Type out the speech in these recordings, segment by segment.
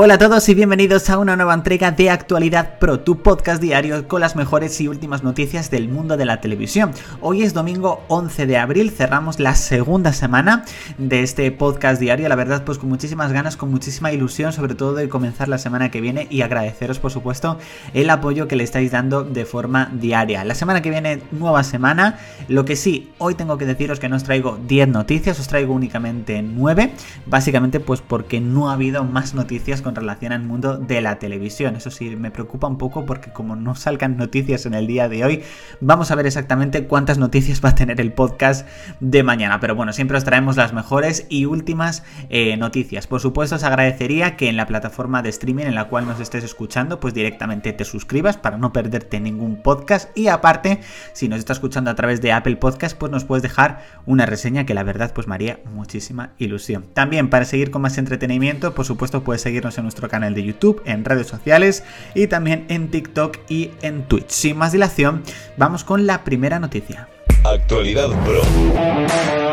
Hola a todos y bienvenidos a una nueva entrega de Actualidad Pro, tu podcast diario con las mejores y últimas noticias del mundo de la televisión. Hoy es domingo 11 de abril, cerramos la segunda semana de este podcast diario, la verdad pues con muchísimas ganas, con muchísima ilusión, sobre todo de comenzar la semana que viene y agradeceros por supuesto el apoyo que le estáis dando de forma diaria. La semana que viene, nueva semana, lo que sí, hoy tengo que deciros que no os traigo 10 noticias, os traigo únicamente 9, básicamente pues porque no ha habido más noticias relación al mundo de la televisión. Eso sí, me preocupa un poco porque como no salgan noticias en el día de hoy, vamos a ver exactamente cuántas noticias va a tener el podcast de mañana. Pero bueno, siempre os traemos las mejores y últimas eh, noticias. Por supuesto, os agradecería que en la plataforma de streaming en la cual nos estés escuchando, pues directamente te suscribas para no perderte ningún podcast. Y aparte, si nos estás escuchando a través de Apple Podcast, pues nos puedes dejar una reseña que la verdad pues me haría muchísima ilusión. También para seguir con más entretenimiento, por supuesto, puedes seguirnos en nuestro canal de YouTube, en redes sociales y también en TikTok y en Twitch. Sin más dilación, vamos con la primera noticia. Actualidad Pro.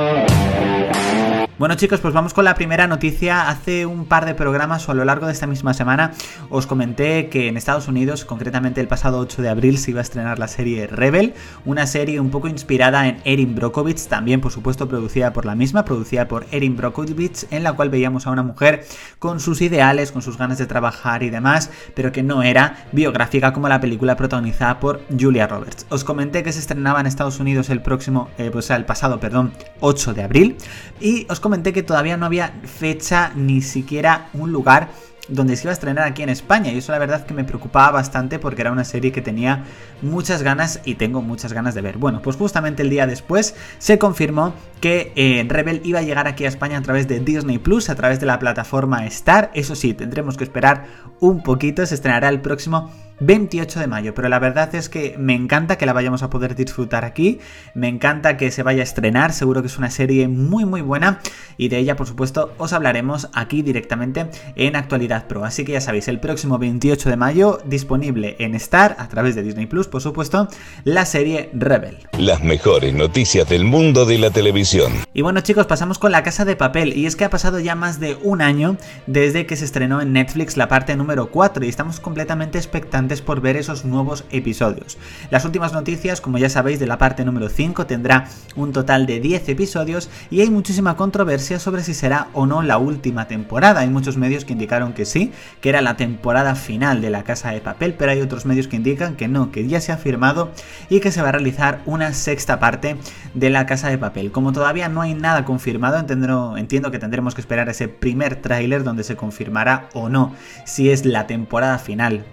Bueno chicos, pues vamos con la primera noticia. Hace un par de programas o a lo largo de esta misma semana os comenté que en Estados Unidos, concretamente el pasado 8 de abril, se iba a estrenar la serie Rebel, una serie un poco inspirada en Erin Brockovich, también por supuesto producida por la misma, producida por Erin Brockovich, en la cual veíamos a una mujer con sus ideales, con sus ganas de trabajar y demás, pero que no era biográfica como la película protagonizada por Julia Roberts. Os comenté que se estrenaba en Estados Unidos el próximo, eh, pues el pasado, perdón, 8 de abril y os comenté que todavía no había fecha ni siquiera un lugar donde se iba a estrenar aquí en España. Y eso la verdad que me preocupaba bastante porque era una serie que tenía muchas ganas y tengo muchas ganas de ver. Bueno, pues justamente el día después se confirmó que eh, Rebel iba a llegar aquí a España a través de Disney Plus, a través de la plataforma Star. Eso sí, tendremos que esperar un poquito, se estrenará el próximo 28 de mayo, pero la verdad es que me encanta que la vayamos a poder disfrutar aquí, me encanta que se vaya a estrenar, seguro que es una serie muy muy buena y de ella por supuesto os hablaremos aquí directamente en Actualidad Pro, así que ya sabéis, el próximo 28 de mayo disponible en Star a través de Disney Plus, por supuesto, la serie Rebel. Las mejores noticias del mundo de la televisión. Y bueno chicos, pasamos con La Casa de Papel y es que ha pasado ya más de un año desde que se estrenó en Netflix la parte número 4 y estamos completamente expectantes por ver esos nuevos episodios. Las últimas noticias, como ya sabéis, de la parte número 5 tendrá un total de 10 episodios y hay muchísima controversia sobre si será o no la última temporada. Hay muchos medios que indicaron que sí, que era la temporada final de la Casa de Papel, pero hay otros medios que indican que no, que ya se ha firmado y que se va a realizar una sexta parte de la Casa de Papel. Como todavía no hay nada confirmado, entiendo, que tendremos que esperar ese primer tráiler donde se confirmará o no si es la temporada final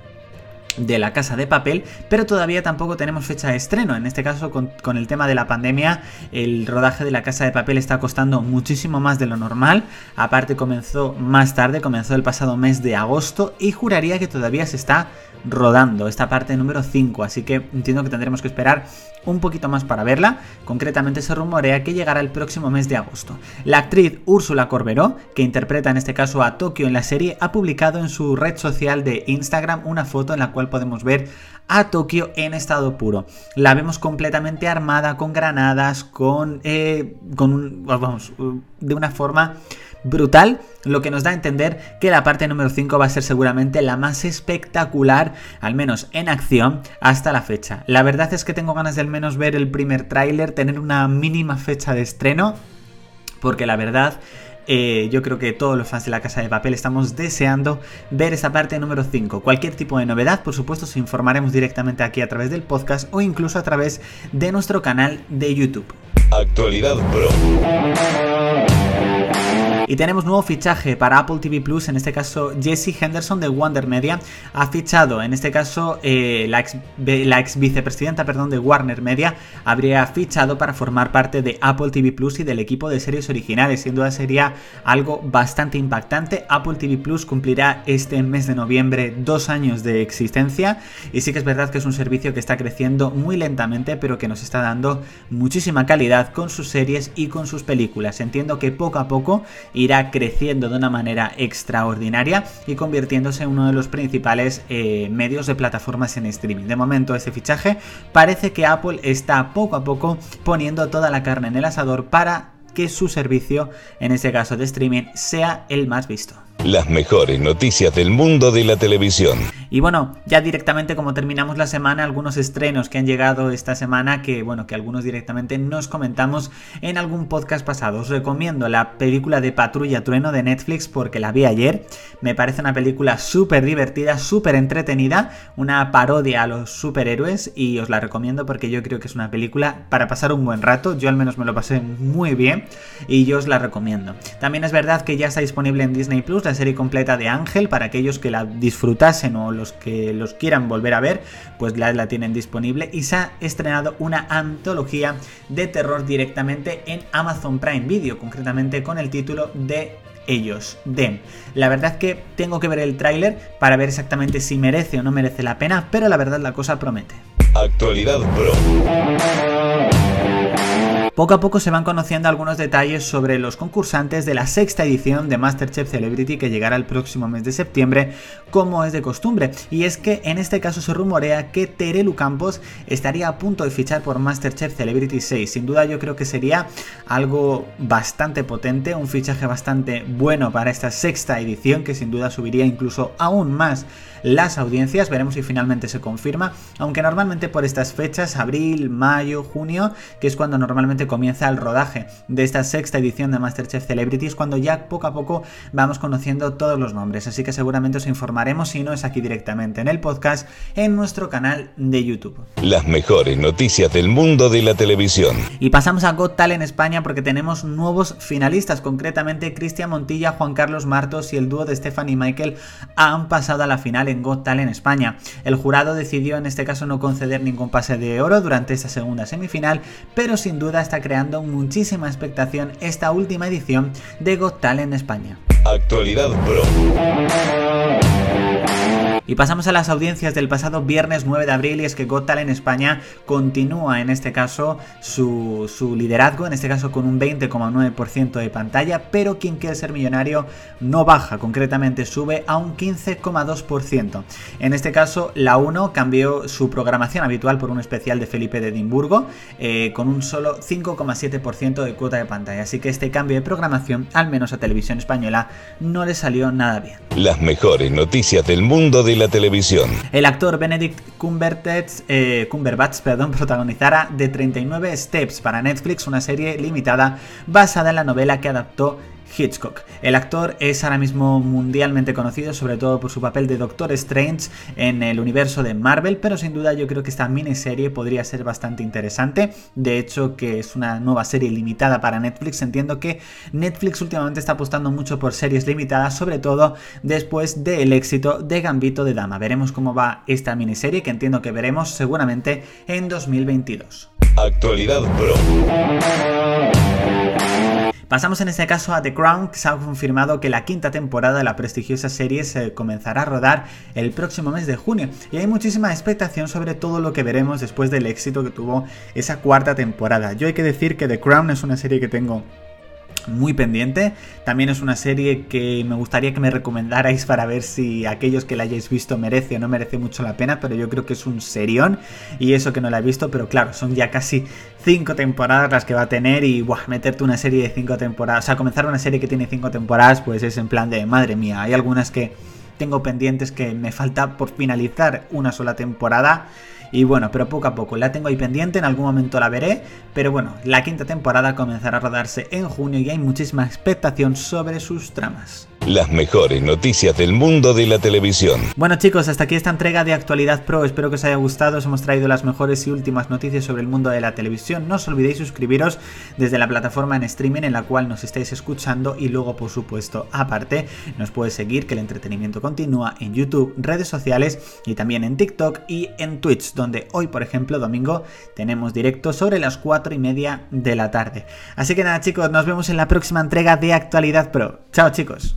de la casa de papel, pero todavía tampoco tenemos fecha de estreno. En este caso, con, el tema de la pandemia, el rodaje de la casa de papel está costando muchísimo más de lo normal. Aparte, comenzó más tarde, comenzó el pasado mes de agosto y juraría que todavía se está rodando esta parte número 5, así que entiendo que tendremos que esperar un poquito más para verla. Concretamente se rumorea que llegará el próximo mes de agosto. La actriz Úrsula Corberó, que interpreta en este caso a Tokio en la serie, ha publicado en su red social de Instagram una foto en la cual podemos ver a Tokio en estado puro. La vemos completamente armada, con granadas, con, eh, con vamos, de una forma brutal, lo que nos da a entender que la parte número 5 va a ser seguramente la más espectacular, al menos en acción, hasta la fecha. La verdad es que tengo ganas de al menos ver el primer tráiler, tener una mínima fecha de estreno, porque la verdad eh, yo creo que todos los fans de la Casa de Papel estamos deseando ver esa parte número 5. Cualquier tipo de novedad, por supuesto, os informaremos directamente aquí a través del podcast o incluso a través de nuestro canal de YouTube. Actualidad Pro. Y tenemos nuevo fichaje para Apple TV Plus, en este caso Jesse Henderson de Wonder Media ha fichado, en este caso eh, la, ex, vicepresidenta perdón, de Warner Media habría fichado para formar parte de Apple TV Plus y del equipo de series originales, sin duda sería algo bastante impactante. Apple TV Plus cumplirá este mes de noviembre dos años de existencia y sí que es verdad que es un servicio que está creciendo muy lentamente pero que nos está dando muchísima calidad con sus series y con sus películas. Entiendo que poco a poco irá creciendo de una manera extraordinaria y convirtiéndose en uno de los principales eh, medios de plataformas en streaming. De momento este fichaje parece que Apple está poco a poco poniendo toda la carne en el asador para que su servicio, en este caso de streaming, sea el más visto. Las mejores noticias del mundo de la televisión. Y bueno, ya directamente como terminamos la semana, algunos estrenos que han llegado esta semana que bueno, que algunos directamente nos comentamos en algún podcast pasado. Os recomiendo la película de Patrulla Trueno de Netflix porque la vi ayer. Me parece una película súper divertida, súper entretenida, una parodia a los superhéroes y os la recomiendo porque yo creo que es una película para pasar un buen rato. Yo al menos me lo pasé muy bien y yo os la recomiendo. También es verdad que ya está disponible en Disney Plus serie completa de Ángel para aquellos que la disfrutasen o los que los quieran volver a ver, pues la, la tienen disponible y se ha estrenado una antología de terror directamente en Amazon Prime Video, concretamente con el título de ellos, de La verdad que tengo que ver el tráiler para ver exactamente si merece o no merece la pena, pero la verdad la cosa promete. Actualidad Pro. Poco a poco se van conociendo algunos detalles sobre los concursantes de la sexta edición de Masterchef Celebrity que llegará el próximo mes de septiembre, como es de costumbre. Y es que en este caso se rumorea que Terelu Campos estaría a punto de fichar por Masterchef Celebrity 6. Sin duda yo creo que sería algo bastante potente, un fichaje bastante bueno para esta sexta edición que sin duda subiría incluso aún más las audiencias. Veremos si finalmente se confirma, aunque normalmente por estas fechas, abril, mayo, junio, que es cuando normalmente comienza el rodaje de esta sexta edición de Masterchef Celebrities, cuando ya poco a poco vamos conociendo todos los nombres. Así que seguramente os informaremos, si no es aquí directamente en el podcast, en nuestro canal de YouTube. Las mejores noticias del mundo de la televisión. Y pasamos a Got Talent España porque tenemos nuevos finalistas, concretamente Cristian Montilla, Juan Carlos Martos y el dúo de Stephanie Michael han pasado a la final en Got Talent España. El jurado decidió en este caso no conceder ningún pase de oro durante esta segunda semifinal, pero sin duda está creando muchísima expectación esta última edición de Got Talent España. Actualidad. Y pasamos a las audiencias del pasado viernes 9 de abril y es que Got Talent España continúa en este caso su, liderazgo, en este caso con un 20,9% de pantalla, pero quien quiere ser millonario no baja, concretamente sube a un 15,2%. En este caso la 1 cambió su programación habitual por un especial de Felipe de Edimburgo eh, con un solo 5,7% de cuota de pantalla, así que este cambio de programación, al menos a televisión española, no le salió nada bien. Las mejores noticias del mundo la televisión. El actor Benedict Cumberbatch, eh, Cumberbatch perdón, protagonizará The 39 Steps para Netflix, una serie limitada basada en la novela que adaptó Hitchcock. El actor es ahora mismo mundialmente conocido, sobre todo por su papel de Doctor Strange en el universo de Marvel, pero sin duda yo creo que esta miniserie podría ser bastante interesante. De hecho, que es una nueva serie limitada para Netflix. Entiendo que Netflix últimamente está apostando mucho por series limitadas, sobre todo después del éxito de Gambito de Dama. Veremos cómo va esta miniserie, que entiendo que veremos seguramente en 2022. Actualidad Pro. Pasamos en este caso a The Crown, que se ha confirmado que la quinta temporada de la prestigiosa serie se comenzará a rodar el próximo mes de junio. Y hay muchísima expectación sobre todo lo que veremos después del éxito que tuvo esa cuarta temporada. Yo hay que decir que The Crown es una serie que tengo muy pendiente. También es una serie que me gustaría que me recomendarais para ver si aquellos que la hayáis visto merece o no merece mucho la pena, pero yo creo que es un serión y eso que no la he visto, pero claro, son ya casi cinco temporadas las que va a tener y buah, meterte una serie de cinco temporadas, o sea, comenzar una serie que tiene cinco temporadas, pues es en plan de madre mía, hay algunas que tengo pendientes que me falta por finalizar una sola temporada y bueno, pero poco a poco la tengo ahí pendiente, en algún momento la veré. Pero bueno, la quinta temporada comenzará a rodarse en junio y hay muchísima expectación sobre sus tramas las mejores noticias del mundo de la televisión. Bueno chicos, hasta aquí esta entrega de Actualidad Pro, espero que os haya gustado, os hemos traído las mejores y últimas noticias sobre el mundo de la televisión, no os olvidéis suscribiros desde la plataforma en streaming en la cual nos estáis escuchando y luego por supuesto aparte nos puedes seguir que el entretenimiento continúa en YouTube, redes sociales y también en TikTok y en Twitch, donde hoy por ejemplo domingo tenemos directo sobre las 4 y media de la tarde. Así que nada chicos, nos vemos en la próxima entrega de Actualidad Pro. Chao chicos.